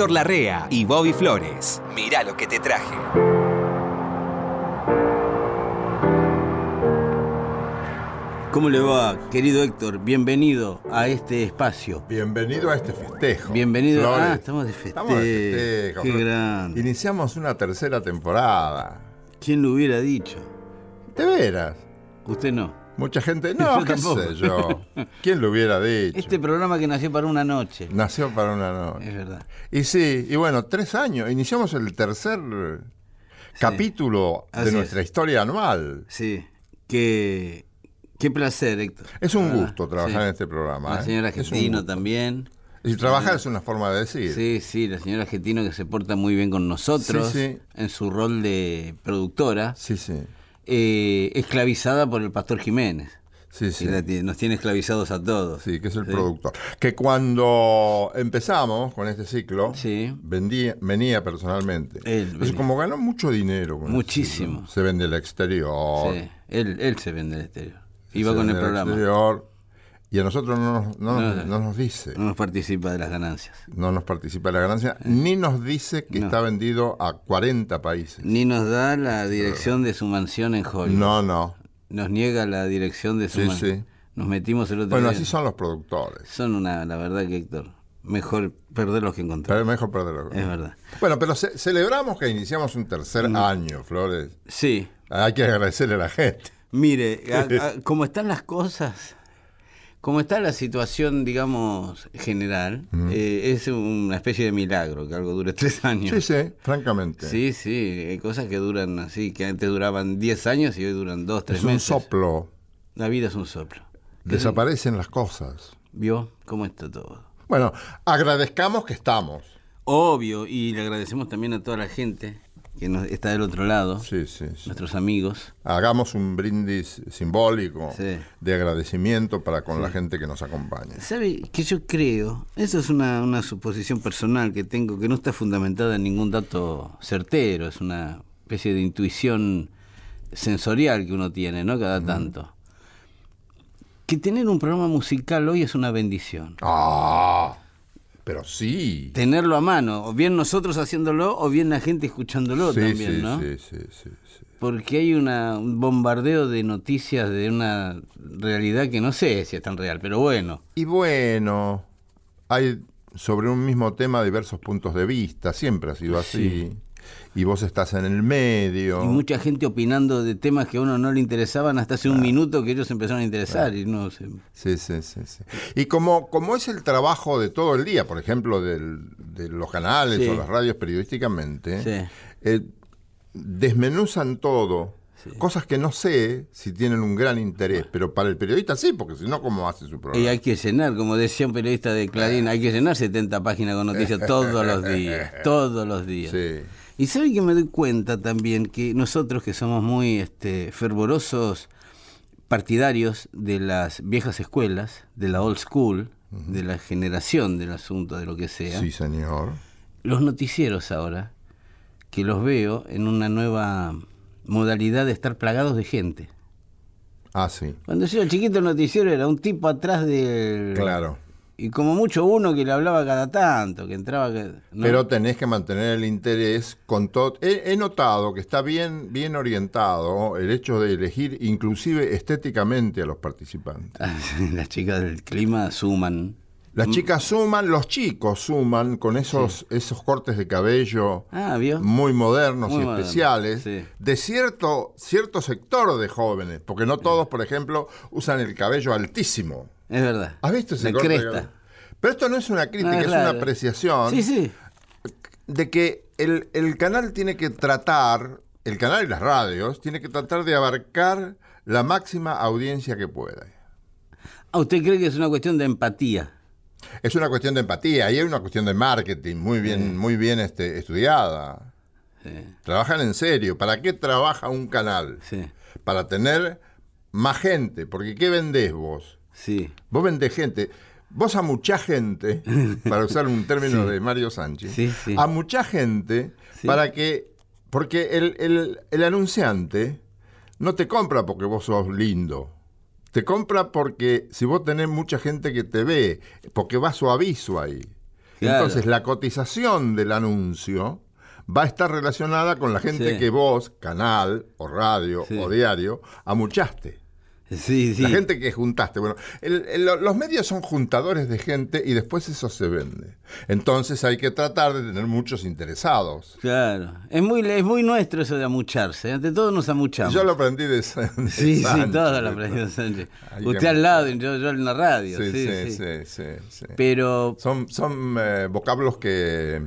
Héctor Larrea y Bobby Flores. Mirá lo que te traje. ¿Cómo le va, querido Héctor? Bienvenido a este espacio. Bienvenido a este festejo. Bienvenido. Flores. Ah, estamos de festejo. Estamos de festejo. Qué grande. Iniciamos una tercera temporada. ¿Quién lo hubiera dicho? De veras. Usted no. Mucha gente. No, Yo qué tampoco. sé yo. ¿Quién lo hubiera dicho? Este programa que nació para una noche. Nació para una noche. Es verdad. Y sí, y bueno, tres años. Iniciamos el tercer capítulo Así de es. nuestra historia anual. Sí. Qué, qué placer, Héctor. Es un Ah, gusto trabajar sí. en este programa. La ¿eh? señora un Argentino también. Y trabajar es una forma de decir. Sí, sí, la señora Argentino que se porta muy bien con nosotros Sí, sí. en su rol de productora, Sí, sí. Eh, esclavizada por el pastor Jiménez. Sí, sí. nos tiene esclavizados a todos. Sí, que es el Sí. productor. Que cuando empezamos con este ciclo, Sí. vendía, venía personalmente. Él Entonces, venía. como ganó mucho dinero. con el Muchísimo. ciclo, se vende al exterior. Sí, él, él se vende el exterior. se Iba con vende el programa. exterior, y a nosotros no nos, no nos- No, no nos dice, No nos participa de las ganancias. no nos participa de la ganancia, ni nos dice que está vendido a 40 países. Ni nos da la dirección de su mansión en Hollywood. No, no. Nos niega la dirección de su Sí, mansión. sí. Nos metimos el otro Bueno, día. así son los productores. Son una, la verdad que Héctor, mejor perderlos que Pero encontrar. es mejor perderlo. Es verdad. Bueno, pero ce- celebramos que iniciamos un tercer Mm. año, Flores. Sí, Hay que agradecerle a la gente. mire, a- a- como están las cosas, como está la situación, digamos, general, eh, es una especie de milagro que algo dure tres años. Sí, sí, francamente. Sí, sí, hay cosas que duran así, que antes duraban 10 años y hoy duran 2, 3 es un meses. soplo. La vida es un soplo. Desaparecen las cosas. ¿Vio cómo está todo? Bueno, agradezcamos que estamos. Obvio, y le agradecemos también a toda la gente que nos, está del otro lado, Sí, sí, sí. nuestros amigos. Hagamos un brindis simbólico de agradecimiento para con la gente que nos acompaña. ¿Sabe que yo creo? Eso es una, una suposición personal que tengo, que no está fundamentada en ningún dato certero, es una especie de intuición sensorial que uno tiene, ¿no? Cada tanto. Que tener un programa musical hoy es una bendición. Ah, pero sí. Tenerlo a mano, o bien nosotros haciéndolo, o bien la gente escuchándolo Sí, también, sí, ¿no? sí, sí, sí, sí. Porque hay una, un bombardeo de noticias de una realidad que no sé si es tan real, pero bueno. Y bueno, hay sobre un mismo tema diversos puntos de vista, siempre ha sido así. Y vos estás en el medio. Y mucha gente opinando de temas que a uno no le interesaban hasta hace un minuto que ellos empezaron a interesar y no. Sí, sí, sí, sí. Y como, como es el trabajo de todo el día, por ejemplo, del- de los canales Sí. o las radios periodísticamente, Sí. eh, desmenuzan todo, cosas que no sé si tienen un gran interés, pero para el periodista sí, porque si no, ¿cómo hace su Y programa? hay que llenar, como decía un periodista de Clarín, hay que llenar 70 páginas con noticias todos los días, todos los días. Sí. Y sabe que me doy cuenta también que nosotros que somos muy este, fervorosos partidarios de las viejas escuelas, de la old school, de la generación del asunto, de lo que sea, Sí, señor. los noticieros ahora, que los veo en una nueva modalidad de estar plagados de gente. Ah, sí. Cuando yo era chiquito el noticiero era un tipo atrás del... Claro. Y como mucho uno que le hablaba cada tanto, que entraba... que- ¿no? Pero tenés que mantener el interés con todo. He, he notado que está bien, bien orientado el hecho de elegir inclusive estéticamente a los participantes. Las chicas del clima suman. Las chicas suman, los chicos suman con esos, esos cortes de cabello Ah, muy modernos Muy y especiales sí. de cierto, cierto sector de jóvenes, porque no todos, por ejemplo, usan el cabello altísimo. Es verdad. ¿Has visto ese corte de cresta. Pero esto no es una crítica, Ah, es una apreciación Sí, sí. de que el, el canal tiene que tratar, el canal y las radios, tiene que tratar de abarcar la máxima audiencia que pueda. Ah, ¿Usted cree que es una cuestión de empatía? Es una cuestión de empatía y hay una cuestión de marketing muy bien, muy bien este, estudiada. Sí, Trabajan en serio. ¿Para qué trabaja un canal? sí, Para tener más gente. Porque ¿qué vendés vos? Sí. Vos vendés gente. Vos a mucha gente, para usar un término de Mario Sánchez, Sí, sí. a mucha gente para que. Porque el, el- el anunciante no te compra porque vos sos lindo. Te compra porque si vos tenés mucha gente que te ve, porque va su aviso ahí. Claro. Entonces la cotización del anuncio va a estar relacionada con la gente Sí. que vos, canal o radio Sí. o diario, amuchaste. Sí, sí. La gente que juntaste. Bueno, el- el- los medios son juntadores de gente y después eso se vende. Entonces hay que tratar de tener muchos interesados. Claro. Es muy, es muy nuestro eso de amucharse. Ante todo nos amuchamos. Yo lo aprendí de, de Sí, sí, Sánchez. todo lo aprendió Sánchez. Hay Usted que- al lado y yo, yo en la radio. Sí, Sí, sí, sí. sí, sí, sí. Pero Son, son eh, vocablos que.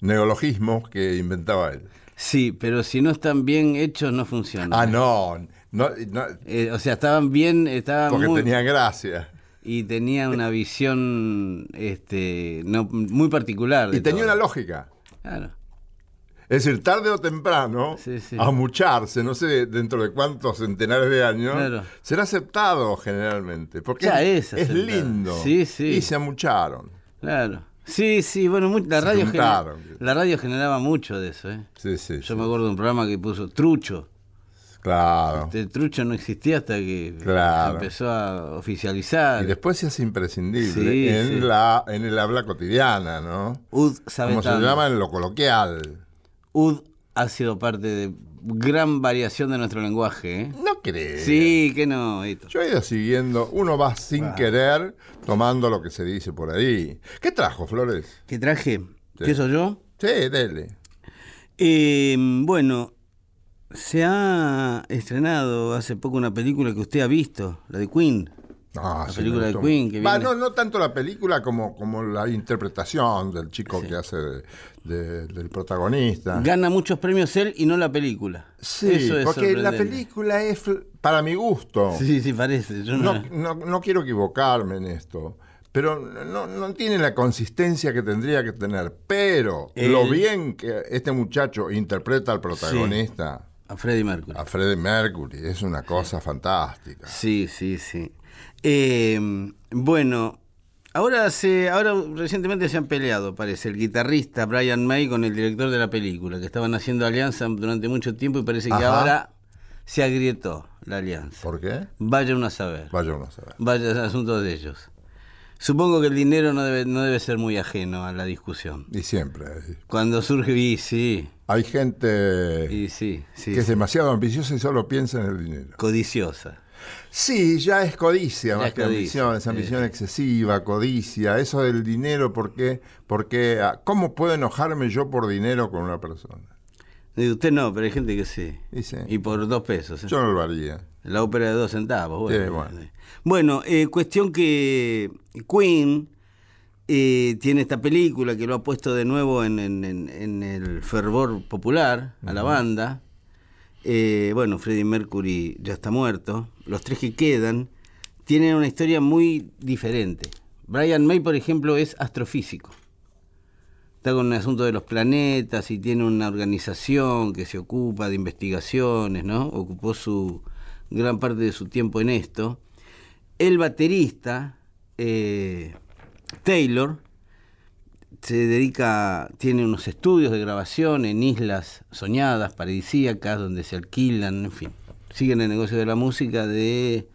neologismos que inventaba él. sí, pero si no están bien hechos no funcionan. Ah, no. No, no, Eh, o sea, estaban bien, estaban porque muy, tenía gracia. y tenía una visión este no, muy particular. de Y tenía todo. una lógica. Claro. Es decir, tarde o temprano, Sí, sí. amucharse, no sé dentro de cuántos centenares de años, Claro. será aceptado generalmente. Porque Ya es, es es lindo. Sí, sí. Y se amucharon. Claro. Sí, sí, bueno, la Se radio, la radio generaba mucho de eso. ¿eh? Sí, sí. Yo me acuerdo de un programa que puso Trucho. Claro. El trucho no existía hasta que Claro. empezó a oficializar. Y después se hace imprescindible Sí, en, sí. La, en el habla cotidiana, ¿no? Ud sabe Como se llama en lo coloquial. Ud ha sido parte de gran variación de nuestro lenguaje. ¿eh? No crees. Sí, que no. Hito. Yo he ido siguiendo, uno va sin querer tomando lo que se dice por ahí. ¿Qué trajo, Flores? ¿Qué traje? Sí. ¿Qué soy yo? Sí, dele. Eh, bueno, se ha estrenado hace poco una película que usted ha visto, la de Queen. Ah, La sí, película me de. Queen que no, no tanto la película como, como la interpretación del chico que hace de- de- del protagonista. Gana muchos premios él y no la película. Sí, Eso es porque la película es, para mi gusto, Sí, sí, parece. Yo no, no, no, no quiero equivocarme en esto, pero no, no tiene la consistencia que tendría que tener. Pero lo bien que este muchacho interpreta al protagonista, A Freddie Mercury. a Freddie Mercury, es una cosa fantástica. Sí, sí, sí. Eh, bueno, ahora se, ahora recientemente se han peleado, parece, el guitarrista Brian May con el director de la película, que estaban haciendo alianza durante mucho tiempo y parece que Ajá. ahora se agrietó la alianza. ¿Por qué? Vaya uno a saber. Vaya uno a saber. Vaya asunto de ellos. Supongo que el dinero no debe, no debe ser muy ajeno a la discusión. Y siempre. Cuando surge, y sí, Hay gente y sí, sí, que es demasiado ambiciosa y solo piensa en el dinero. codiciosa. Sí, ya es codicia Ya más es que codicia, ambición, es ambición excesiva, codicia, eso del dinero, ¿por qué? Porque, ah, ¿cómo puedo enojarme yo por dinero con una persona? Digo, usted no, pero hay gente que sí. Y sí. Y por dos pesos. ¿eh? Yo no lo haría. La ópera de dos centavos. Bueno, Sí, bueno. Bueno, eh, cuestión que Queen eh, tiene esta película que lo ha puesto de nuevo en, en- en- en el fervor popular a la banda. Eh, bueno, Freddie Mercury ya está muerto. Los tres que quedan tienen una historia muy diferente. Brian May, por ejemplo, es astrofísico. Está con el asunto de los planetas y tiene una organización que se ocupa de investigaciones, ¿no? Ocupó su gran parte de su tiempo en esto. El baterista, eh, Taylor, se dedica, tiene unos estudios de grabación en islas soñadas, paradisíacas, donde se alquilan, en fin. Siguen el negocio de la música de,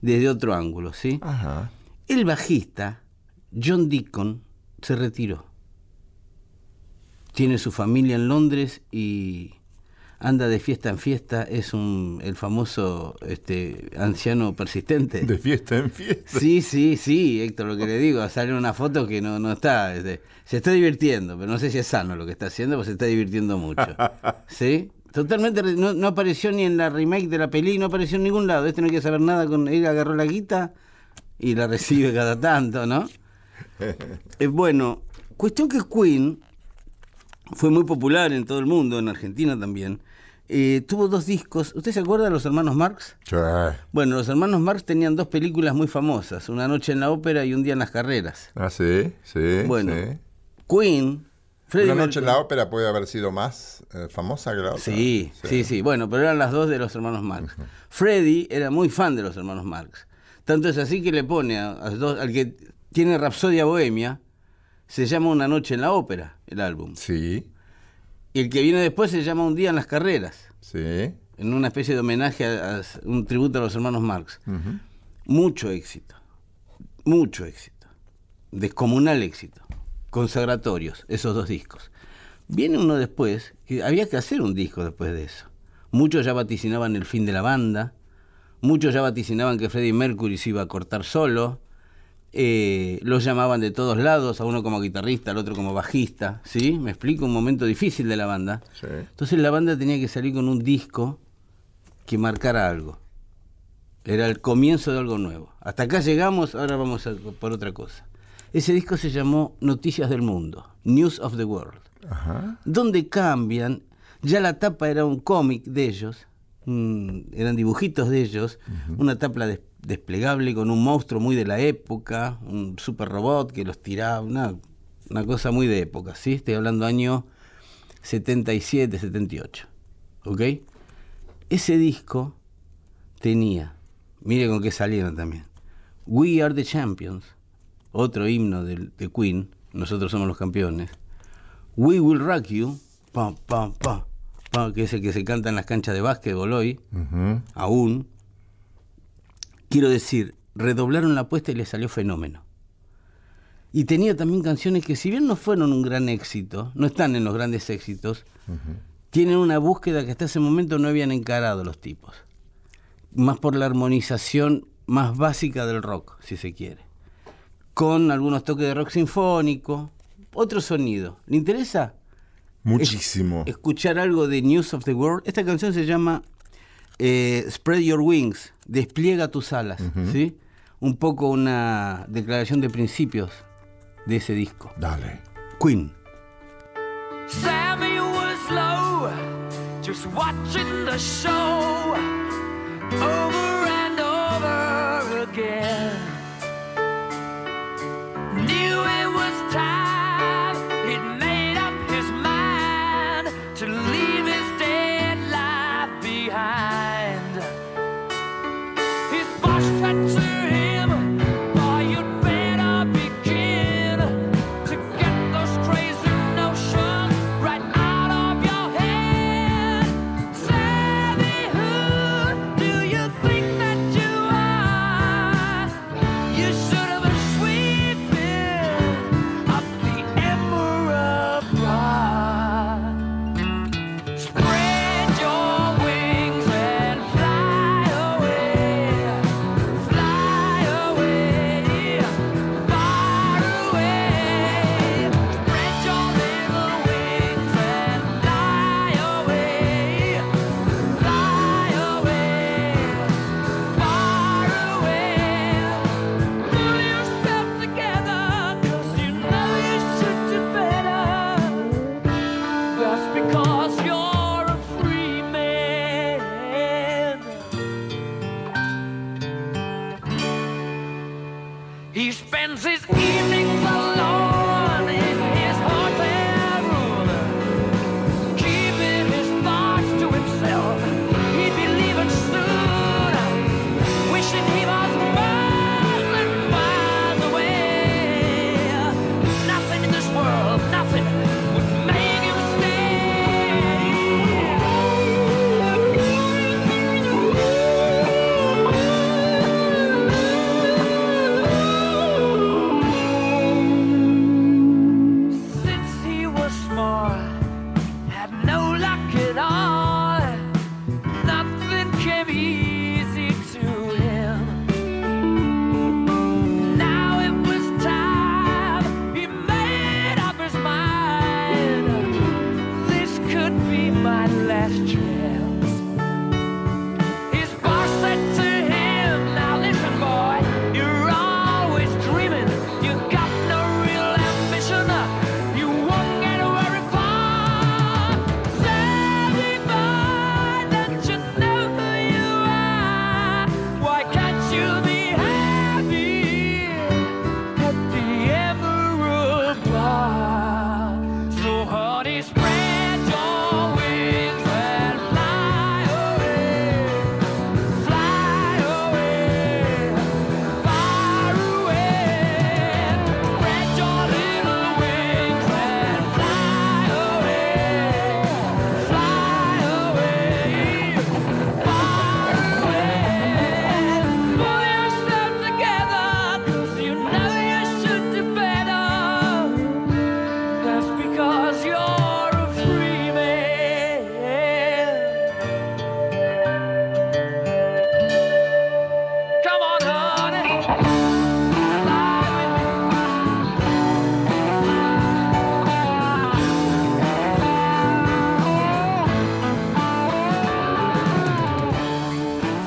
desde otro ángulo, ¿sí? Ajá. El bajista, John Deacon, se retiró. Tiene su familia en Londres y anda de fiesta en fiesta. Es un, el famoso este, anciano persistente. De fiesta en fiesta. Sí, sí, sí, Héctor, lo que le digo, sale una foto que no, no está, este, se está divirtiendo, pero no sé si es sano lo que está haciendo, porque se está divirtiendo mucho. ¿Sí? Totalmente, no, no apareció ni en la remake de la peli, no apareció en ningún lado. Este no quiere saber nada con él, agarró la guita y la recibe cada tanto, ¿no? Eh, bueno, cuestión que Queen fue muy popular en todo el mundo, en Argentina también. Eh, tuvo dos discos. ¿Usted se acuerda de los hermanos Marx? Sí. Bueno, los hermanos Marx tenían dos películas muy famosas, Una noche en la ópera y Un día en las carreras. Ah, sí, sí. Bueno, sí. Queen, Una noche en la ópera puede haber sido más eh, famosa que la otra. Sí, sí, sí, Bueno, pero eran las dos de los hermanos Marx. Freddie era muy fan de los hermanos Marx. Tanto es así que le pone a, a dos- al que tiene Rapsodia Bohemia, se llama Una noche en la ópera, el álbum. Sí, Y el que viene después se llama Un día en las carreras, sí. en una especie de homenaje, a, a- un tributo a los hermanos Marx. Mucho éxito, mucho éxito, descomunal éxito. consagratorios, esos dos discos. Viene uno después, que había que hacer un disco después de eso. Muchos ya vaticinaban el fin de la banda, muchos ya vaticinaban que Freddie Mercury se iba a cortar solo, eh, los llamaban de todos lados, a uno como guitarrista, al otro como bajista, ¿sí? Me explico, un momento difícil de la banda. Entonces la banda tenía que salir con un disco que marcara algo. Era el comienzo de algo nuevo. Hasta acá llegamos, ahora vamos a, por otra cosa. Ese disco se llamó Noticias del Mundo, News of the World, donde cambian, ya la tapa era un cómic de ellos, eran dibujitos de ellos, una tapa desplegable con un monstruo muy de la época, un super robot que los tiraba, una, una cosa muy de época, ¿sí? Estoy hablando año 77, 78, ¿ok? Ese disco tenía, mire con qué salieron también, We Are the Champions, otro himno de, Queen, nosotros somos los campeones. We Will Rock You, pam, pam, pam, que es el que se canta en las canchas de básquetbol hoy, aún. Quiero decir, redoblaron la apuesta y le salió fenómeno. Y tenía también canciones que si bien no fueron un gran éxito, no están en los grandes éxitos, tienen una búsqueda que hasta ese momento no habían encarado los tipos. Más por la armonización más básica del rock, si se quiere con algunos toques de rock sinfónico, otro sonido. ¿Le interesa? Muchísimo. escuchar algo de News of the World. Esta canción se llama eh, Spread Your Wings, despliega tus alas, ¿sí? Un poco una declaración de principios de ese disco. Dale. Queen. Sammy was low, just watching the show over and over again.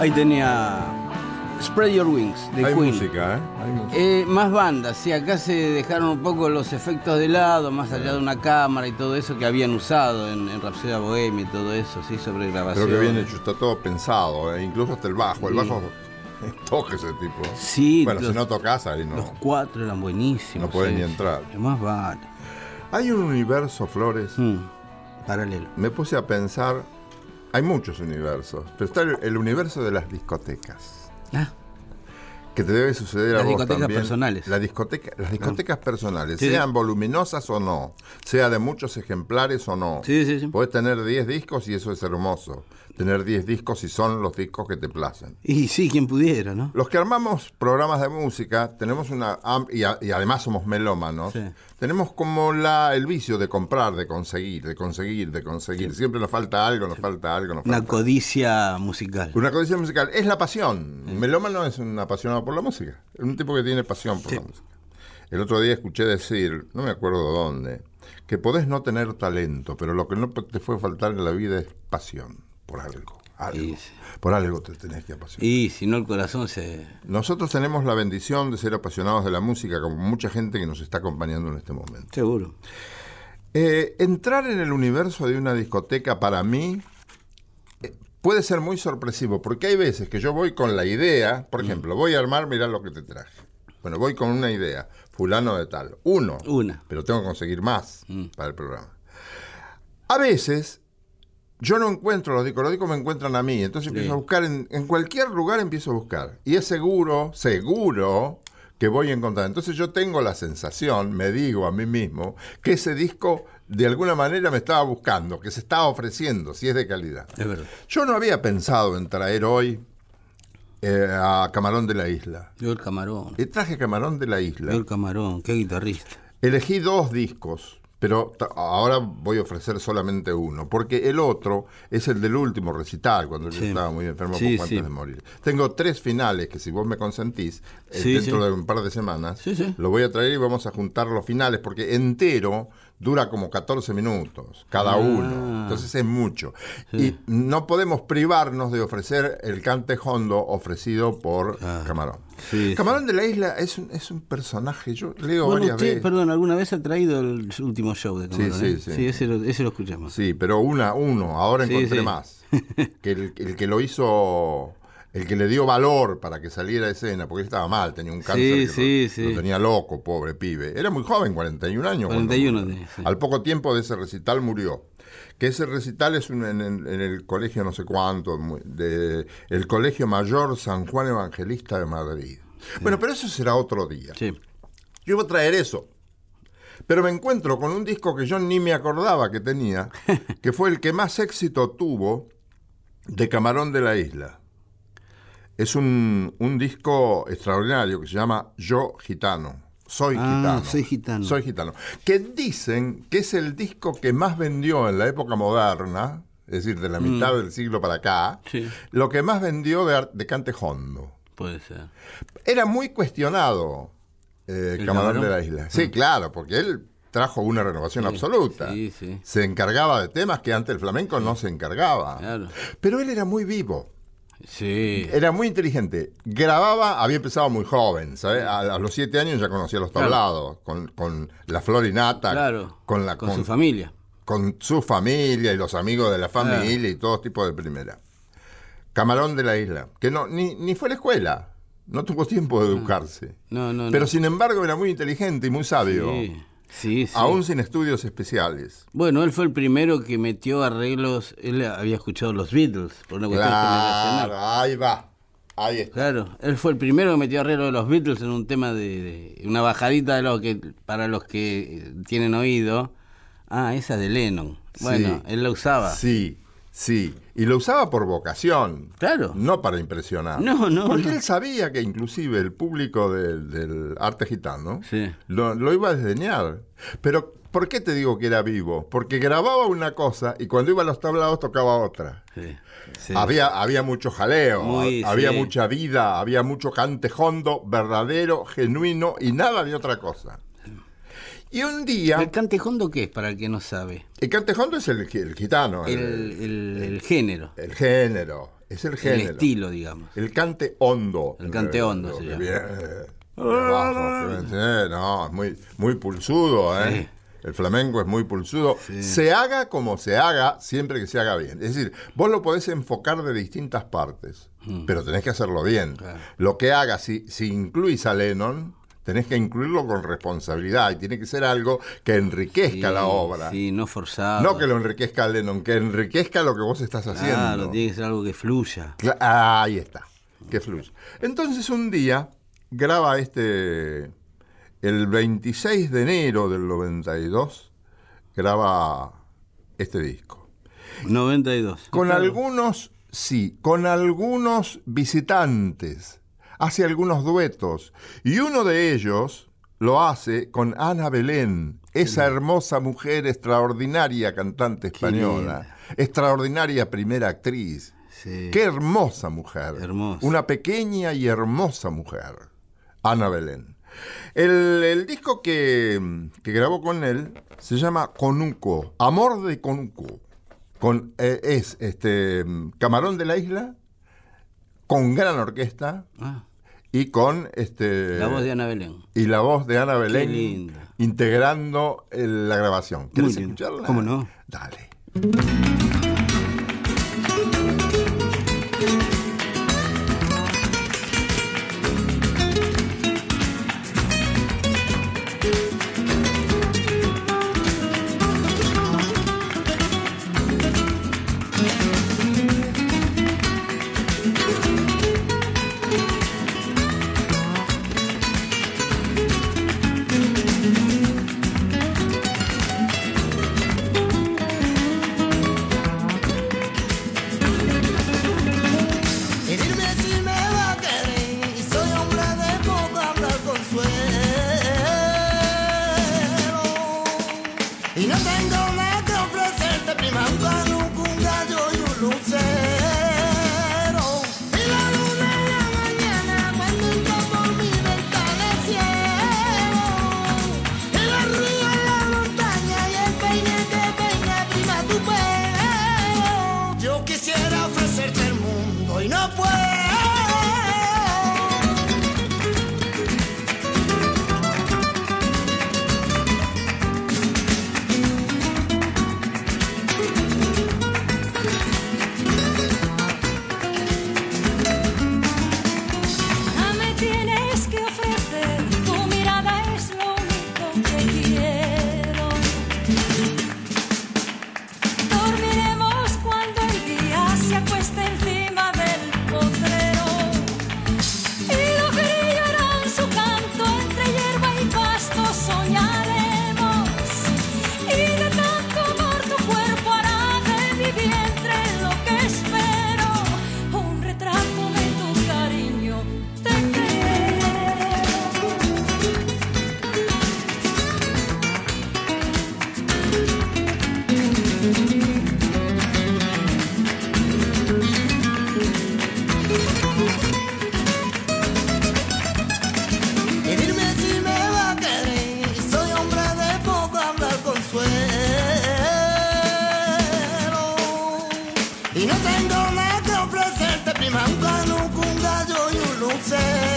Ahí tenía Spread Your Wings de Hay Queen. música, ¿eh? Hay música. Eh, más bandas, sí, acá se dejaron un poco los efectos de lado, más allá de una cámara y todo eso que habían usado en, en Rhapsody Bohemia y todo eso, sí, sobre grabación. Creo que bien hecho, está todo pensado, ¿eh? incluso hasta el bajo. El Sí. bajo toca ese tipo. Sí, Bueno, los, si no tocas ahí no. los cuatro eran buenísimos. No pueden ni entrar. Más vale. Hay un universo, Flores. Mm, paralelo. Me puse a pensar, hay muchos universos, pero está el, el universo de las discotecas. Ah, Que te debe suceder a Las vos discotecas también. personales. La discoteca, las discotecas personales, Sí, sí. sean voluminosas o no, sea de muchos ejemplares o no. Sí, sí, sí. Podés tener 10 discos y eso es hermoso. Tener 10 discos y son los discos que te placen. y sí, quien pudiera, ¿no? Los que armamos programas de música tenemos una y, a- y además somos melómanos. Sí. Tenemos como la el vicio de comprar, de conseguir, de conseguir, de conseguir. Siempre nos falta algo, nos falta algo, nos Una falta. codicia musical. Una codicia musical es la pasión. Un melómano es un apasionado por la música. Es un tipo que tiene pasión por la música. El otro día escuché decir, no me acuerdo dónde, que podés no tener talento, pero lo que no te puede faltar en la vida es pasión por algo. algo. Y sí. Por algo te tenés que apasionar. Y si no, el corazón se. Nosotros tenemos la bendición de ser apasionados de la música, como mucha gente que nos está acompañando en este momento. Seguro. Eh, entrar en el universo de una discoteca para mí eh, puede ser muy sorpresivo, porque hay veces que yo voy con la idea, por ejemplo, voy a armar, mirá lo que te traje. Bueno, voy con una idea, fulano de tal, uno, Una. pero tengo que conseguir más para el programa. A veces yo no encuentro los discos, los discos me encuentran a mí, entonces empiezo a buscar, en, en cualquier lugar empiezo a buscar. Y es seguro, seguro que voy a encontrar. Entonces yo tengo la sensación, me digo a mí mismo, que ese disco de alguna manera me estaba buscando, que se estaba ofreciendo, si es de calidad. Es verdad. Yo no había pensado en traer hoy eh, a Camarón de la Isla. Yo el camarón. Y traje Camarón de la Isla. Yo el camarón. Qué guitarrista. Elegí dos discos, pero ahora voy a ofrecer solamente uno, porque el otro es el del último recital, cuando yo estaba muy enfermo Sí, poco antes de morir. Tengo tres finales que si vos me consentís, eh, dentro de un par de semanas, lo voy a traer y vamos a juntar los finales, porque entero dura como 14 minutos cada Ah. uno, entonces es mucho. Y no podemos privarnos de ofrecer el cante hondo ofrecido por Claro. Camarón. Sí, sí. Camarón de la Isla es un, es un personaje, yo leo Bueno, varias usted, veces. perdón, ¿alguna vez ha traído el último show de Camarón? Sí, eh? sí, sí. ese, lo, ese lo escuchamos. Sí, pero una, uno, ahora Sí, encontré sí. más. Que el, el que lo hizo, el que le dio valor para que saliera a escena, porque él estaba mal, tenía un cáncer Sí, que sí, lo, sí. lo tenía loco, pobre pibe. Era muy joven, 41 años. cuando 41 murió. tenía. Al poco tiempo de ese recital murió. Que ese recital es un- en, el colegio no sé cuánto, de, el Colegio Mayor San Juan Evangelista de Madrid. Bueno, pero eso será otro día. Sí. Yo iba a traer eso. Pero me encuentro con un disco que yo ni me acordaba que tenía, que fue el que más éxito tuvo de Camarón de la Isla. Es un, un disco extraordinario que se llama Yo Gitano. Soy Ah, gitano. Soy Gitano. Soy gitano. Que dicen que es el disco que más vendió en la época moderna, es decir, de la mitad del siglo para acá, Mm. Sí. lo que más vendió de, de cante hondo. Puede ser. Era muy cuestionado eh, ¿El Camarón Camarón? de la Isla. Sí, claro, porque él trajo una renovación absoluta. Sí, sí. Se encargaba de temas que antes el flamenco no se encargaba. Claro. Pero él era muy vivo, Sí. era muy inteligente. Grababa, había empezado muy joven, ¿sabes? A, a los siete años ya conocía los Claro. tablados, con, con la florinata, Claro. con, la, con su familia. con su familia y los amigos de la familia y todo tipo de primera. Camarón de la isla, que no ni, ni fue a la escuela, no tuvo tiempo de educarse. No, no, no. Pero sin embargo era muy inteligente y muy sabio, Sí, sí, sí. aún sin estudios especiales. Bueno, él fue el primero que metió arreglos. Él había escuchado los Beatles, por una cuestión. Claro, ahí va, ahí está. Claro, él fue el primero que metió arreglos de los Beatles en un tema de, de- una bajadita de lo que para los que tienen oído. Ah, esa de Lennon. Bueno, Sí. él la usaba. Sí, sí. Y lo usaba por vocación. Claro. No para impresionar. No, no, Porque no. él sabía que inclusive el público del, del arte gitano Sí. lo, lo iba a desdeñar. Pero, ¿por qué te digo que era vivo? Porque grababa una cosa y cuando iba a los tablados tocaba otra. Sí, sí. Había, había mucho jaleo, Muy, había mucha vida, había mucho cante hondo, verdadero, genuino y nada de otra cosa. Y un día. ¿El cantejondo qué es para el que no sabe? El cantejondo es el, el gitano. El, el, el género. El género. Es el género. El estilo, digamos. El cante hondo. El cante hondo se llama. viene- no, es muy, muy pulsudo, ¿eh? Sí. El flamenco es muy pulsudo. Se haga como se haga, siempre que se haga bien. Es decir, vos lo podés enfocar de distintas partes, pero tenés que hacerlo bien. Claro. Lo que hagas, si, si incluís a Lennon, tenés que incluirlo con responsabilidad y tiene que ser algo que enriquezca la obra. Sí, no forzado. No que lo enriquezca Lennon, que enriquezca lo que vos estás haciendo. Claro, tiene que ser algo que fluya. Cla- ah, ahí está, que fluye. Entonces un día graba este, el 26 de enero del 92, graba este disco. 92. Con Claro. algunos, sí, con algunos visitantes, hace algunos duetos, y uno de ellos lo hace con Ana Belén, esa hermosa mujer extraordinaria cantante española, extraordinaria primera actriz. Sí. Qué hermosa mujer. Hermosa. Una pequeña y hermosa mujer. Ana Belén. El, el disco que, que grabó con él se llama Conuco. Amor de Conuco. Con, eh, es este Camarón de la Isla, con gran orquesta Ah, y con este la voz de Ana Belén. y la voz de Ana Belén linda. integrando el- la grabación. ¿Quieres lindo. escucharla? ¿Cómo no? Dale. Y no tengo nada que ofrecerte, prima, un canuco, un gallo y un lucero.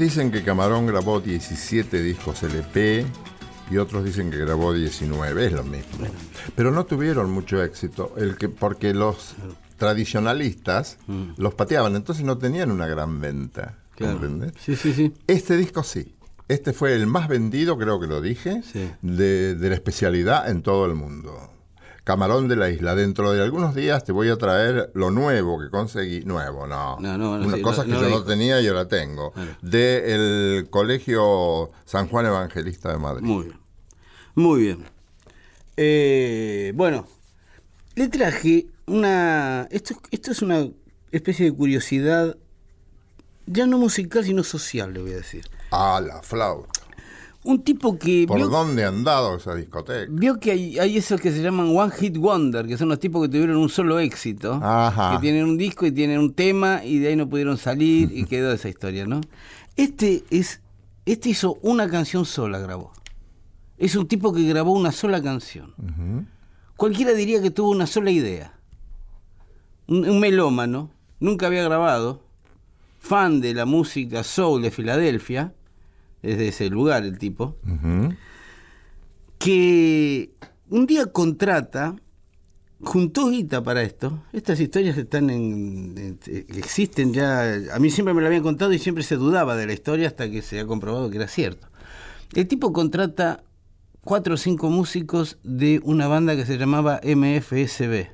Dicen que Camarón grabó 17 discos LP y otros dicen que grabó 19, es lo mismo. Pero no tuvieron mucho éxito, el que, porque los tradicionalistas los pateaban, entonces no tenían una gran venta. Claro. Sí, sí, sí. Este disco sí. Este fue el más vendido, creo que lo dije, de, de la especialidad en todo el mundo. Camarón de la isla. Dentro de algunos días te voy a traer lo nuevo que conseguí. Nuevo, no. No, no, no, Una sí, cosa no- que yo no tenía y ahora tengo. Claro. Del Colegio San Juan Evangelista de Madrid. Muy bien. Muy bien. Eh, bueno, le traje una. Esto, esto es una especie de curiosidad, ya no musical, sino social, le voy a decir. Ah, la flauta. Un tipo que. ¿Por vio, dónde han dado esa discoteca? vio que hay, hay esos que se llaman One Hit Wonder, que son los tipos que tuvieron un solo éxito, Ajá. que tienen un disco y tienen un tema y de ahí no pudieron salir y quedó esa historia, ¿no? Este es. Este hizo una canción sola, grabó. Es un tipo que grabó una sola canción. Cualquiera diría que tuvo una sola idea. Un, un melómano, nunca había grabado, fan de la música soul de Filadelfia, desde ese lugar el tipo, que un día contrata, juntó guita para esto. Estas historias están en, en- existen ya. A mí siempre me lo habían contado y siempre se dudaba de la historia hasta que se ha comprobado que era cierto. El tipo contrata cuatro o cinco músicos de una banda que se llamaba MFSB,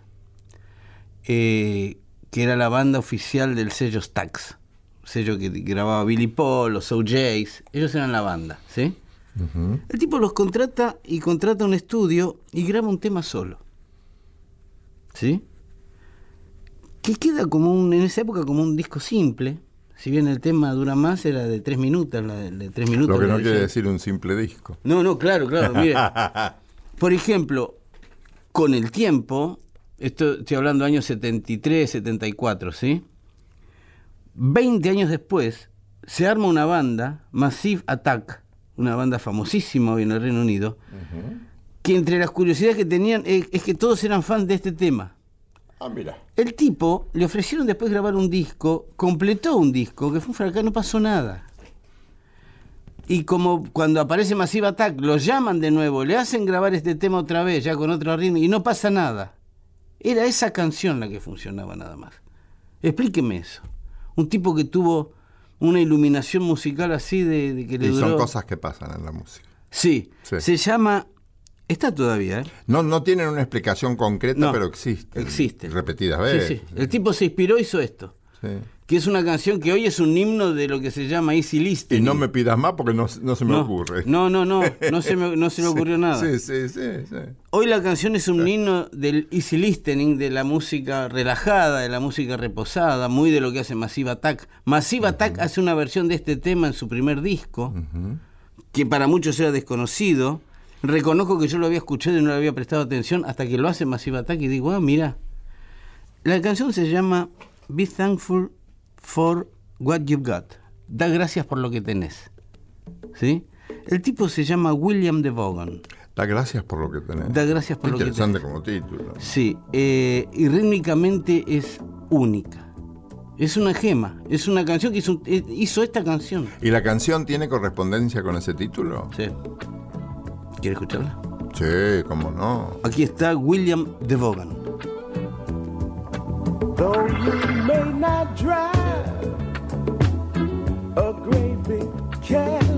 eh, que era la banda oficial del sello Stax, sello que grababa Billy Paul, los OJs, ellos eran la banda, ¿sí? El tipo los contrata y contrata un estudio y graba un tema solo. ¿Sí? Que queda como un, en esa época como un disco simple. Si bien el tema dura más, era de tres minutos. La de, de tres minutos Lo que no de quiere decir un simple disco. No, no, claro, claro. Mire, por ejemplo, con el tiempo, esto estoy hablando años 73, 74, ¿sí? 20 años después, se arma una banda, Massive Attack, una banda famosísima hoy en el Reino Unido, que entre las curiosidades que tenían es, es que todos eran fans de este tema. Ah, mira. El tipo le ofrecieron después grabar un disco, completó un disco, que fue un fracaso, no pasó nada. Y como cuando aparece Massive Attack, lo llaman de nuevo, le hacen grabar este tema otra vez, ya con otro ritmo, y no pasa nada. Era esa canción la que funcionaba nada más. Explíqueme eso. Un tipo que tuvo una iluminación musical así de, de que le Y duró... son cosas que pasan en la música. Sí, Sí. se llama... Está todavía, ¿eh? No, no tienen una explicación concreta, No, pero existen. existen. Repetidas Sí, veces. sí. El tipo se inspiró, hizo esto. Sí. Que es una canción que hoy es un himno de lo que se llama Easy Y Listening. no me pidas más porque no, no se me no, ocurre. No, no, no, no se me, no se me ocurrió nada. Sí, sí, sí, sí. Hoy la canción es un himno del easy listening, de la música relajada, de la música reposada, muy de lo que hace Massive Attack. Massive Attack hace una versión de este tema en su primer disco, que para muchos era desconocido. Reconozco que yo lo había escuchado y no le había prestado atención hasta que lo hace Massive Attack y digo, ah, mira. La canción se llama Be Thankful for What You've Got. Da gracias por lo que tenés. ¿Sí? El tipo se llama William de Vaughan. Da gracias por lo que tenés. Da gracias por lo que Interesante como título. Sí, eh, y rítmicamente es única. Es una gema, es una canción que hizo, eh, hizo esta canción. ¿Y la canción tiene correspondencia con ese título? Sí. ¿Quieres escucharla? Sí, cómo no. Aquí está William de Vaughan. Though you may not drive a great big Cadillac,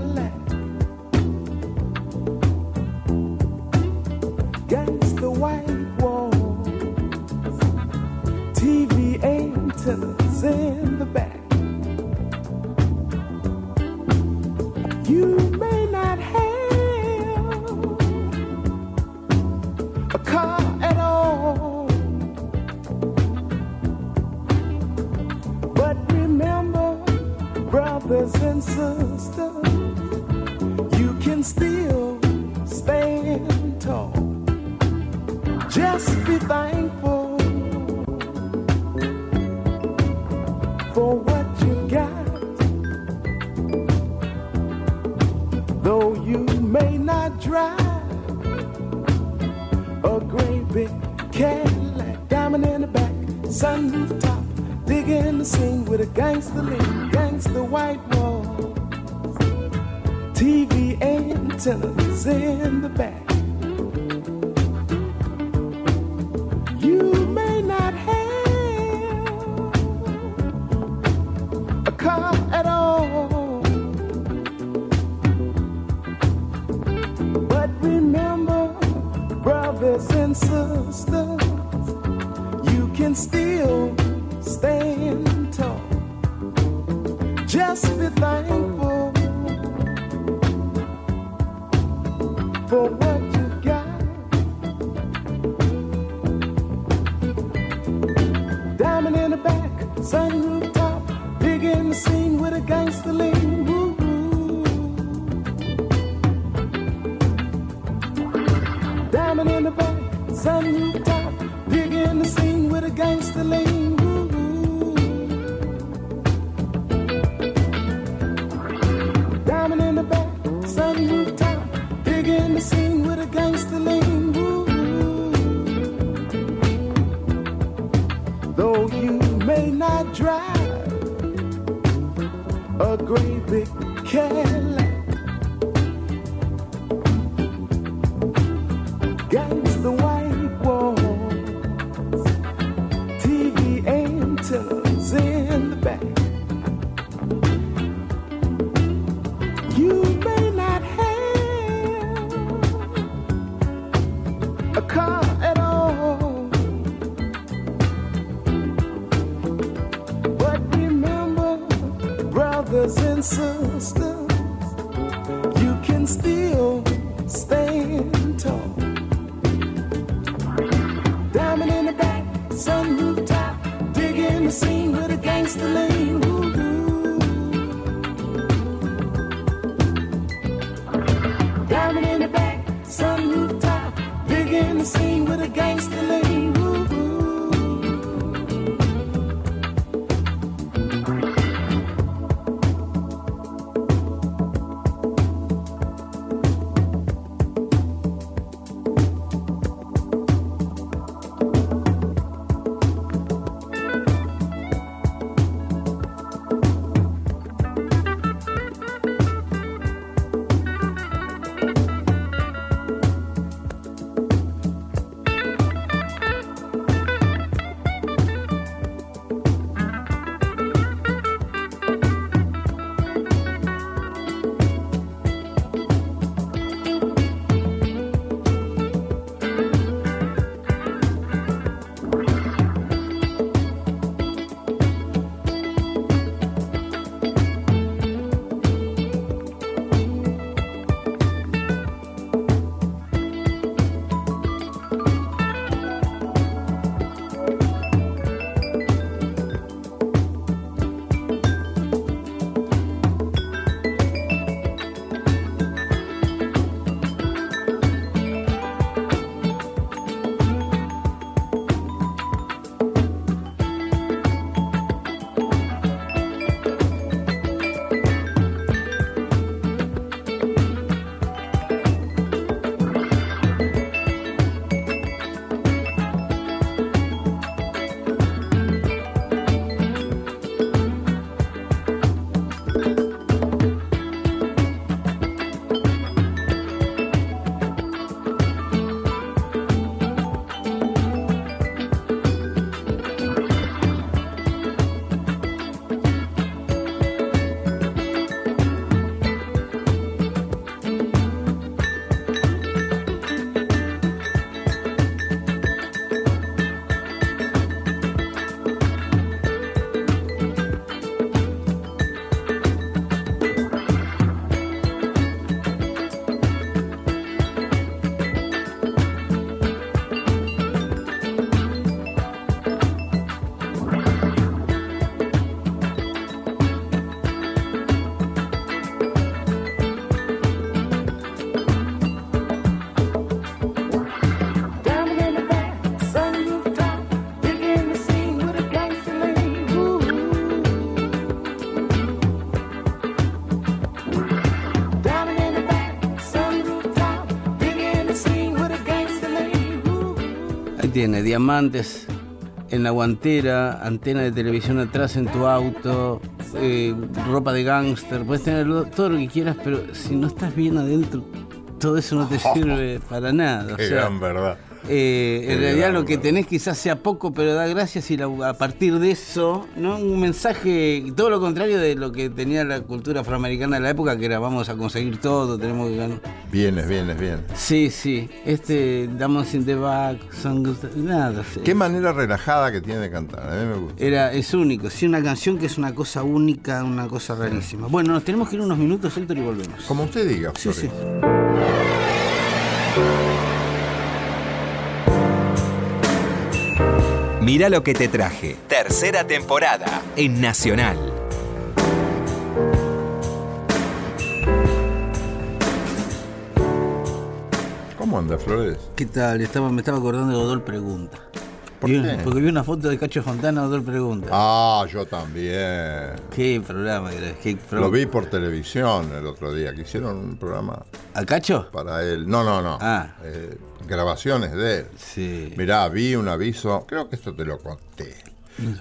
top, big in the scene with a gangster lean. Diamond in the back, sunroof top, big in the scene with a gangster lean. Though you may not drive a great big Cadillac. Tiene, diamantes en la guantera, antena de televisión atrás en tu auto, eh, ropa de gángster, puedes tener todo lo que quieras, pero si no estás bien adentro, todo eso no te sirve para nada. o Qué sea, gran verdad. Eh, en realidad lo que tenés quizás sea poco, pero da gracias y la- a partir de eso, ¿no? Un mensaje, todo lo contrario de lo que tenía la cultura afroamericana de la época, que era vamos a conseguir todo, tenemos que ganar. Vienes, vienes, bien. Sí, sí, este Damos in the Back, son nada. Qué manera relajada que tiene de cantar. A mí me gusta. Era, es único, sí, una canción que es una cosa única, una cosa rarísima. Bueno, nos tenemos que ir unos minutos, Héctor, y volvemos. Como usted diga, Sí, Flores. sí. Mira lo que te traje. Tercera temporada en Nacional. ¿Cómo anda, Flores? ¿Qué tal? Estaba, me estaba acordando de Odol Pregunta. ¿Por qué? Porque vi una foto de Cacho Fontana, Odol Pregunta. Ah, yo también. Qué programa, qué pro- Lo vi por televisión el otro día, que hicieron un programa ¿A Cacho? para él. No, no, no. Ah. Eh, grabaciones de él. Sí. Mirá, vi un aviso, creo que esto te lo conté.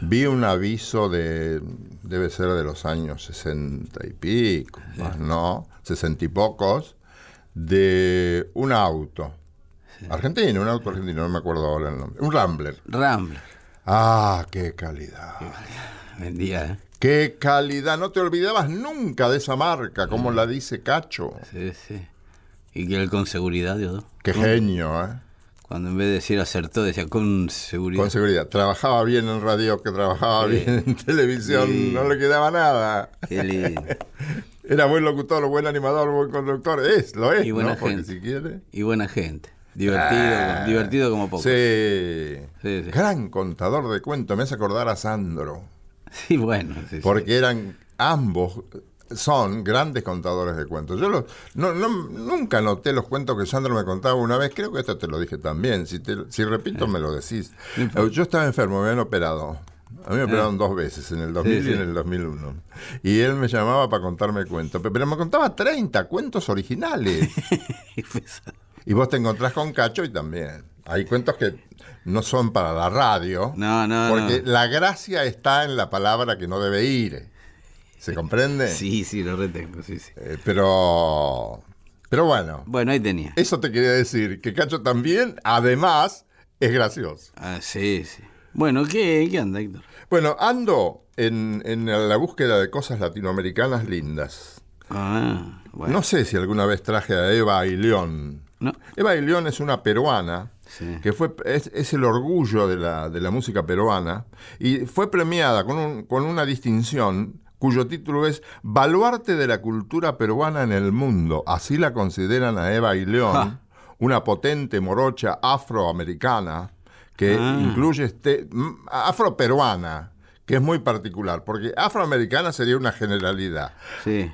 Vi un aviso de, debe ser de los años sesenta y pico, más no, sesenta y pocos, de un auto. Argentino, un auto argentino, no me acuerdo ahora el nombre. Un Rambler. Rambler. Ah, qué calidad. Vendía, ¿eh? Qué calidad. No te olvidabas nunca de esa marca, como la dice Cacho. Sí, sí. Y que él con seguridad, Odol. Qué genio, ¿eh? Cuando en vez de decir acertó, decía con seguridad. Con seguridad. Trabajaba bien en radio, que trabajaba Sí. bien en televisión, Sí. no le quedaba nada. Qué lindo. Era buen locutor, buen animador, buen conductor. Es, lo es, Y buena ¿no? Porque gente. si quiere. Y buena gente. Divertido, Ah. divertido como poco. Sí. Sí, sí. Gran contador de cuentos. Me hace acordar a Sandro. Sí, bueno. sí, sí. Porque eran ambos son grandes contadores de cuentos. Yo los- no, no- nunca noté los cuentos que Sandro me contaba una vez. Creo que esto te lo dije también. Si, te- si repito, me lo decís. Yo estaba enfermo, me habían operado. A mí me operaron dos veces, en el 2000 Ah. Sí, y sí. en el 2001. Y él me llamaba para contarme cuentos. Pe- Pero me contaba 30 cuentos originales. y vos te encontrás con Cacho y también. Hay cuentos que no son para la radio. No, no, Porque no. la gracia está en la palabra que no debe ir. ¿Se comprende? Sí, sí, lo retengo, sí, sí. Eh, pero, pero bueno, Bueno, ahí tenía. eso te quería decir, que Cacho también, además, es gracioso. Ah, sí, sí. Bueno, ¿qué, qué anda, Héctor? Bueno, ando en, en la búsqueda de cosas latinoamericanas lindas. Ah, bueno. No sé si alguna vez traje a Eva y León. No. Eva y León es una peruana Sí. que fue es, es el orgullo de la, de la música peruana y fue premiada con, un- con una distinción cuyo título es Baluarte de la cultura peruana en el mundo. Así la consideran a Eva y León, Ja. una potente morocha afroamericana que Ah. incluye este afroperuana, que es muy particular, porque afroamericana sería una generalidad. Sí.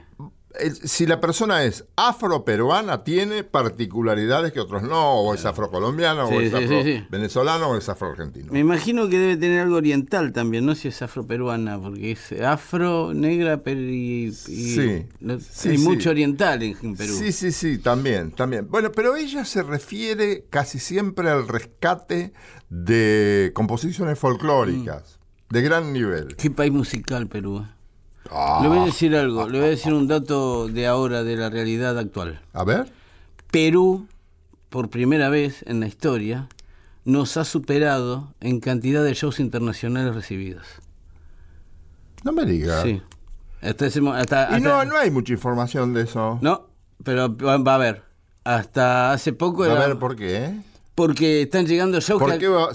Si la persona es afroperuana, tiene particularidades que otros no, o es afrocolombiano, Sí, o es sí, sí, sí. o es afroargentino. Me imagino que debe tener algo oriental también, no si es afroperuana, porque es afro, negra, pero y, y- no- hay mucho oriental en, en Perú. Sí, sí, sí, también, también. Bueno, pero ella se refiere casi siempre al rescate de composiciones folclóricas de gran nivel. Qué país musical Perú. Eh. Ah, Le voy a decir algo, le voy a decir un dato de ahora, de la realidad actual. a ver, Perú, por primera vez en la historia, nos ha superado en cantidad de shows internacionales recibidos. no me digas. Sí. Hasta ese mo- hasta- Y hasta- no, no hay mucha información de eso. No, pero va, va a haber. Hasta hace poco a era- ver, ¿por qué? Porque están llegando shows ¿Por que- qué va-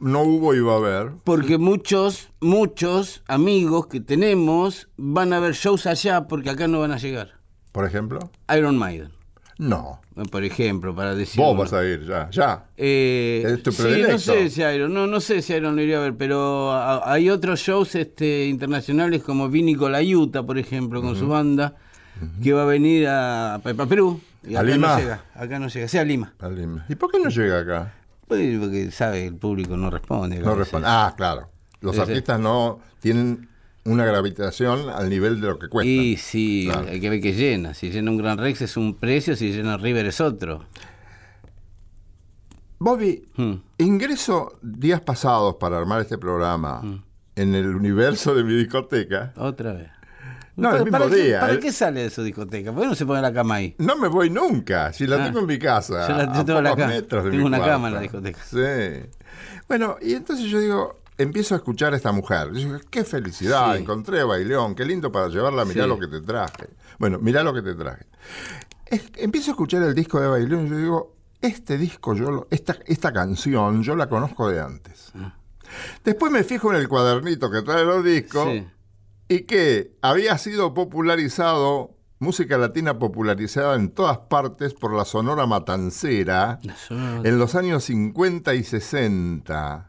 no hubo y va a haber? porque muchos muchos amigos que tenemos van a ver shows allá porque acá no van a llegar. Por ejemplo? Iron Maiden, No. por ejemplo, para decir Vos vas a ir ya, ya. Eh, Es tu sí, no sé si Iron, no, no sé si Iron lo iría a ver, pero a- hay otros shows este, internacionales como Vini Colaiuta, por ejemplo, con su banda, que va a venir a, a Perú. Y ¿A acá Lima? no llega, acá no llega, sí a Lima. Al Lima. ¿Y por qué no llega acá? Pues porque sabe, el público no responde. No a responde. Ah, claro. Los Sí, sí. artistas no tienen una gravitación al nivel de lo que cuesta. Y sí, Claro. hay que ver que llena. Si llena un Gran Rex es un precio, si llena River es otro. Bobby, Hmm. ingreso días pasados para armar este programa Hmm. en el universo de mi discoteca Otra vez. No, el ¿Para, mismo para qué. ¿Para El- qué sale de su discoteca? ¿Por qué no se pone la cama ahí? No me voy nunca, si la Ah. tengo en mi casa. Yo la- yo tengo la cama, tengo mi una cuarto. cama en la discoteca. Sí. Bueno, y entonces yo digo, empiezo a escuchar a esta mujer. Yo digo, qué felicidad, Sí. encontré a Bailón, qué lindo para llevarla, mirá Sí. lo que te traje. Bueno, mirá lo que te traje. Es- empiezo a escuchar el disco de Bailón y yo digo, este disco, yo lo- esta, esta canción, yo la conozco de antes. Ah. Después me fijo en el cuadernito que trae los discos Sí. Y que había sido popularizado, música latina popularizada en todas partes por la Sonora Matancera Sonora- en los años 50 y 60.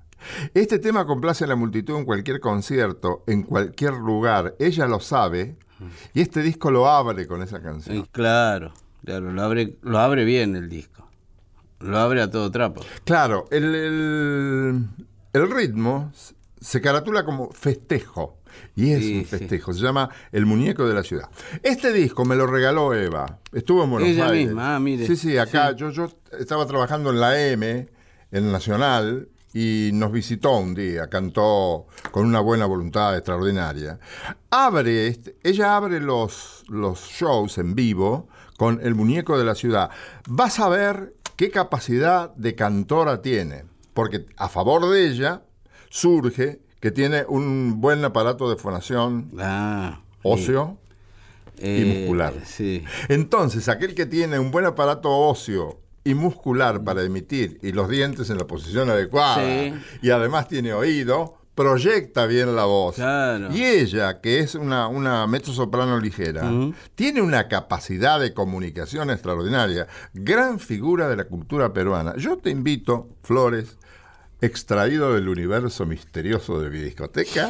Este tema complace a la multitud en cualquier concierto, en cualquier lugar. Ella lo sabe y este disco lo abre con esa Sí, canción. claro, claro, lo abre, lo abre bien el disco. Lo abre a todo trapo. Claro, el, el- el ritmo se caratula como festejo. Y es Sí, un sí. festejo, se llama El Muñeco de la Ciudad. Este disco me lo regaló Eva. Estuvo en Buenos Ella Aires. misma, ah, mire. Sí, sí, acá Sí. Yo, yo estaba trabajando en la M, en Nacional, y nos visitó un día, cantó con una buena voluntad extraordinaria. Abre, este- ella abre los, los shows en vivo con El Muñeco de la Ciudad. Vas a ver qué capacidad de cantora tiene, porque a favor de ella surge que tiene un buen aparato de fonación Ah, óseo. eh, muscular. Sí. Entonces, aquel que tiene un buen aparato óseo y muscular para emitir y los dientes en la posición adecuada Sí. y además tiene oído, proyecta bien la voz. Claro. Y ella, que es una, una mezzosoprano ligera, tiene una capacidad de comunicación extraordinaria, gran figura de la cultura peruana. Yo te invito, Flores, extraído del universo misterioso de mi discoteca,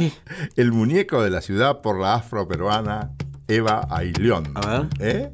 el muñeco de la ciudad por la afroperuana Eva Ailión. A ver. ¿Eh?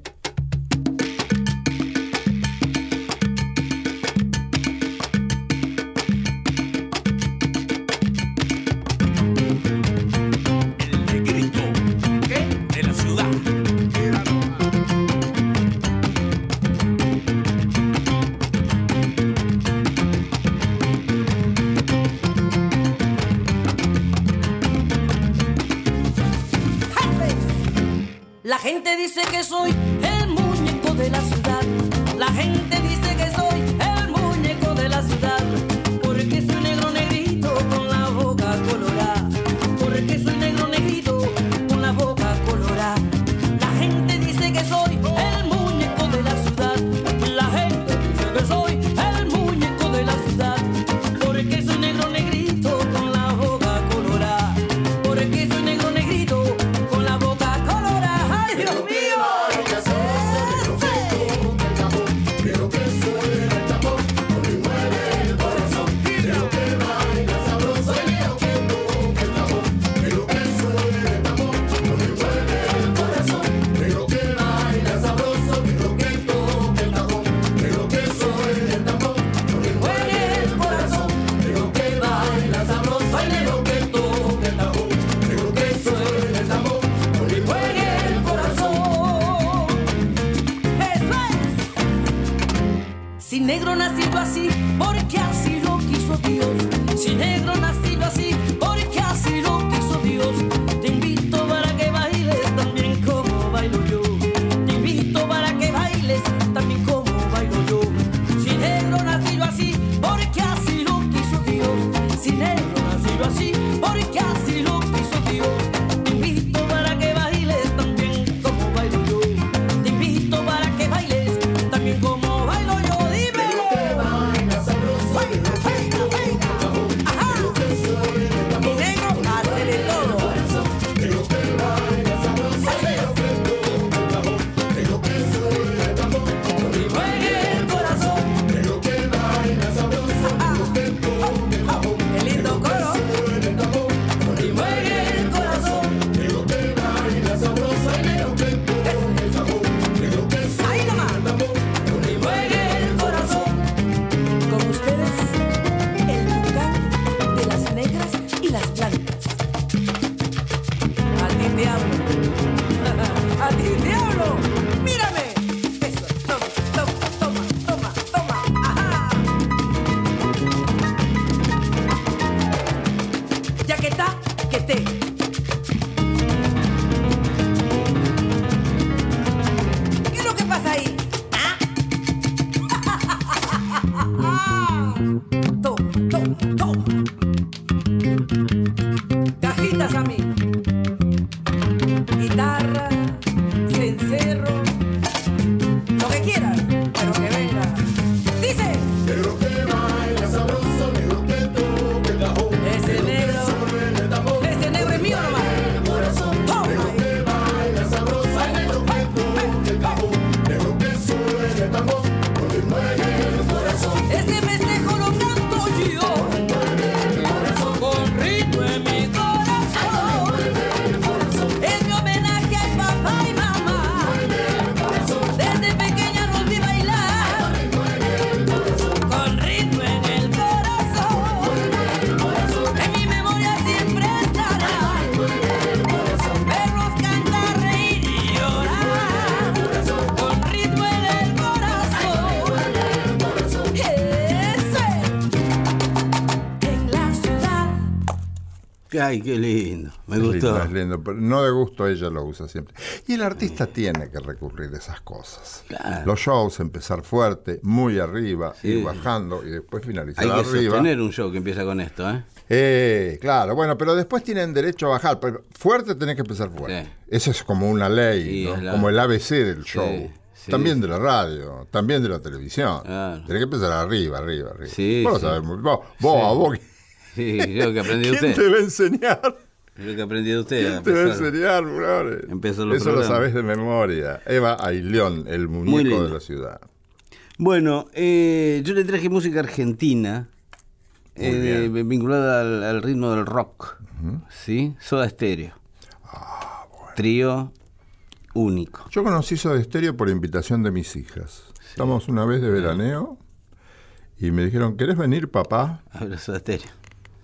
Ay, qué lindo. Me Es gustó. lindo, es lindo, pero no de gusto ella lo usa siempre. Y el artista tiene que recurrir a esas cosas. Claro. Los shows, empezar fuerte, muy arriba, Sí. ir bajando y después finalizar Hay que arriba. sostener un show que empieza con esto, ¿eh? Eh, claro, bueno, pero después tienen derecho a bajar. Pero fuerte tenés que empezar fuerte. Sí. Eso es como una ley, como el ABC del show. sí. También de la radio, también de la televisión. Claro. Tenés que empezar arriba, arriba, arriba. Sí, vos lo sí. sabés muy- Vos, vos, a vos, Sí, yo que aprendí de ¿quién usted. te va a enseñar? Yo que aprendí de usted. a ¿Quién te va a enseñar, brother? Empezó los Eso lo sabés de memoria. Eva Ailión, el muñeco de la ciudad. Bueno, eh, yo le traje música argentina eh, vinculada al, al ritmo del rock, ¿sí? Soda Stereo. Ah, Trío único. Yo conocí Soda Stereo por invitación de mis hijas. Estamos una vez de veraneo y me dijeron, ¿querés venir, papá, A ver, Soda Stereo.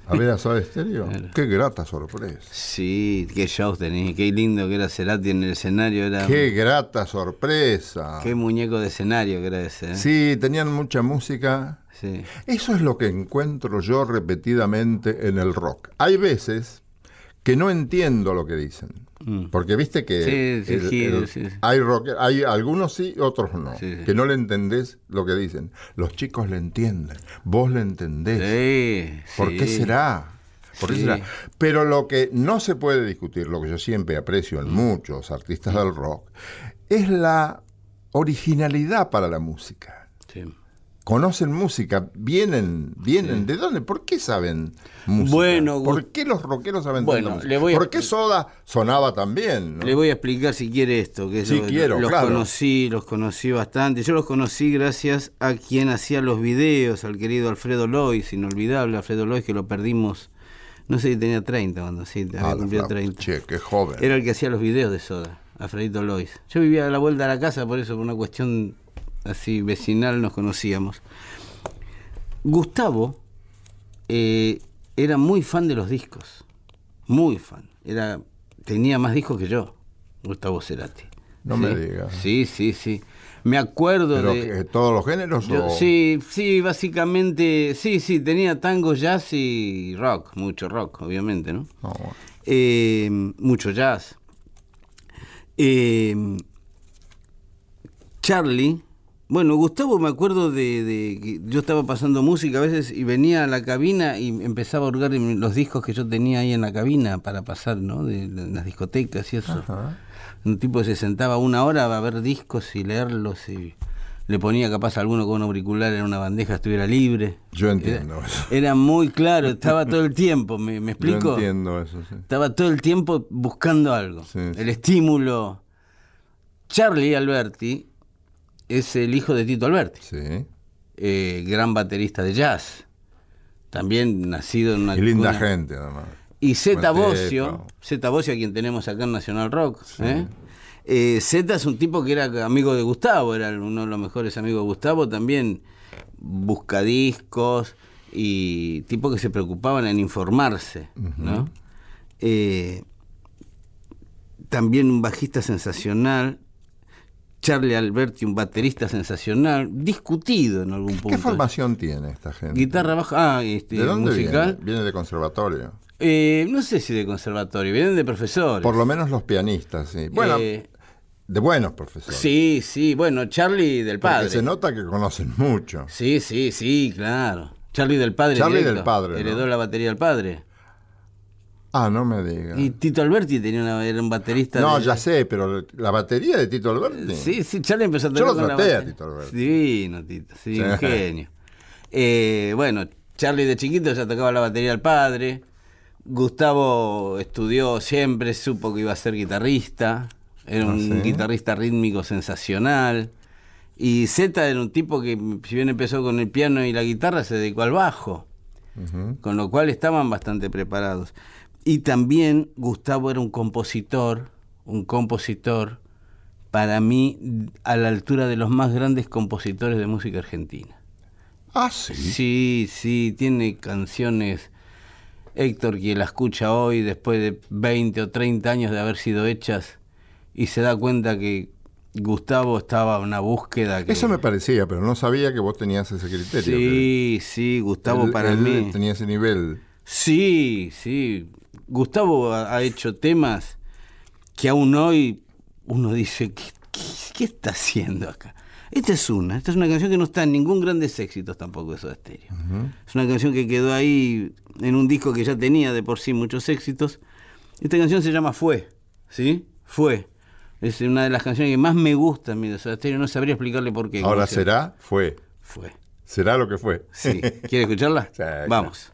A ver a Soda Stereo? Claro. Qué grata sorpresa. Sí, qué shows tenía, qué lindo que era Cerati en el escenario, era Qué grata sorpresa. qué muñeco de escenario que era ese. ¿eh? Sí, tenían mucha música. Sí. Eso es lo que encuentro yo repetidamente en el rock. Hay veces que no entiendo lo que dicen. Mm. Porque viste que Sí, sí, sí, sí, sí. hay rock, hay algunos sí, otros no. Que no le entendés lo que dicen. Los chicos le entienden, vos le entendés. ¿Por qué será? ¿Por qué será? Pero lo que no se puede discutir, lo que yo siempre aprecio Mm. en muchos artistas del rock, es la originalidad para la música. Conocen música, vienen, vienen, ¿de dónde? ¿Por qué saben música? Bueno, ¿por qué los rockeros saben Bueno, música? le voy a- ¿Por qué Soda sonaba tan bien? no? Le voy a explicar si quiere esto, que Sí, yo quiero, los claro. conocí, los conocí bastante. Yo los conocí gracias a quien hacía los videos, al querido Alfredo Lois, inolvidable Alfredo Lois, que lo perdimos, no sé si tenía 30 cuando sí, había Ah, la cumplido flauta. 30. Che, qué joven. Era el que hacía los videos de Soda, Alfredito Lois. Yo vivía a la vuelta de la casa, por eso, por una cuestión así vecinal, nos conocíamos. Gustavo eh, era muy fan de los discos, muy fan. Era, tenía más discos que yo, Gustavo Cerati. No Sí, me digas. Sí, sí, sí. Me acuerdo ¿Pero de... todos los géneros Yo- o...? sí, sí, básicamente, sí, sí, tenía tango, jazz y rock, mucho rock, obviamente, ¿no? Bueno. Eh, mucho jazz. Eh, Charlie, bueno, Gustavo me acuerdo de, de que yo estaba pasando música a veces y venía a la cabina y empezaba a hurgar los discos que yo tenía ahí en la cabina para pasar, ¿no? De, de las discotecas y eso. Ajá. Un tipo que se sentaba una hora a ver discos y leerlos y le ponía capaz a alguno con un auricular en una bandeja estuviera libre. Yo entiendo Era- eso. Era muy claro, estaba todo el tiempo, ¿me, me Yo explico? entiendo eso, sí. Estaba todo el tiempo buscando algo. Sí, sí. El estímulo. Charlie Alberti es el hijo de Tito Alberti, Sí. eh, gran baterista de jazz. También nacido en una Y linda cuna- gente, además. Y Zeta Bocio. Zeta Bocio, a quien tenemos acá en Nacional Rock. ¿eh? Eh, Zeta es un tipo que era amigo de Gustavo, era uno de los mejores amigos de Gustavo, también buscadiscos y tipo que se preocupaban en informarse, ¿no? Eh, también un bajista sensacional, Charlie Alberti, un baterista sensacional, discutido en algún punto. ¿Qué formación tiene esta gente? Guitarra baja, ah, este, ¿De dónde musical. viene? Viene de conservatorio. Eh, no sé si de conservatorio, vienen de profesores. Por lo menos los pianistas, sí. Bueno, Eh, de buenos profesores. sí, sí, bueno, Charlie del Porque padre. se nota que conocen mucho. Sí, sí, sí, claro. Charlie del padre. Charlie directo. del padre, Heredó ¿no? la batería del padre. Ah, no me digas. Y Tito Alberti tenía una, era un baterista. No, de- ya sé, pero la batería de Tito Alberti. Sí, sí, Charlie empezó a Yo tocar lo con la traté a. Tito Alberti. Divino, Tito, sí, Sí. un genio. Eh, bueno, Charlie de chiquito ya tocaba la batería del padre. Gustavo estudió siempre, supo que iba a ser guitarrista. Era Ah, un ¿sí? guitarrista rítmico sensacional. Y Z era un tipo que, si bien empezó con el piano y la guitarra, se dedicó al bajo. Con lo cual estaban bastante preparados. Y también Gustavo era un compositor, un compositor, para mí, a la altura de los más grandes compositores de música argentina. Ah, sí. Sí, sí, tiene canciones. Héctor, quien la escucha hoy, después de 20 o 30 años de haber sido hechas, y se da cuenta que Gustavo estaba en una búsqueda que... Eso me parecía, pero no sabía que vos tenías ese criterio. Sí, sí, Gustavo él- para él mí... tenía ese nivel. Sí, sí. Gustavo ha, ha hecho temas que aún hoy uno dice, ¿qué, qué, qué está haciendo acá? Esta es una, esta es una canción que no está en ningún grandes éxitos tampoco de Soda Stereo. Es una canción que quedó ahí en un disco que ya tenía de por sí muchos éxitos. Esta canción se llama Fue, ¿sí? Fue. Es una de las canciones que más me gusta a mí de Soda Stereo, no sabría explicarle por qué. Ahora ¿Cómo se- será, fue. Fue. Será lo que fue. Sí. ¿Quiere escucharla? Sí. Vamos.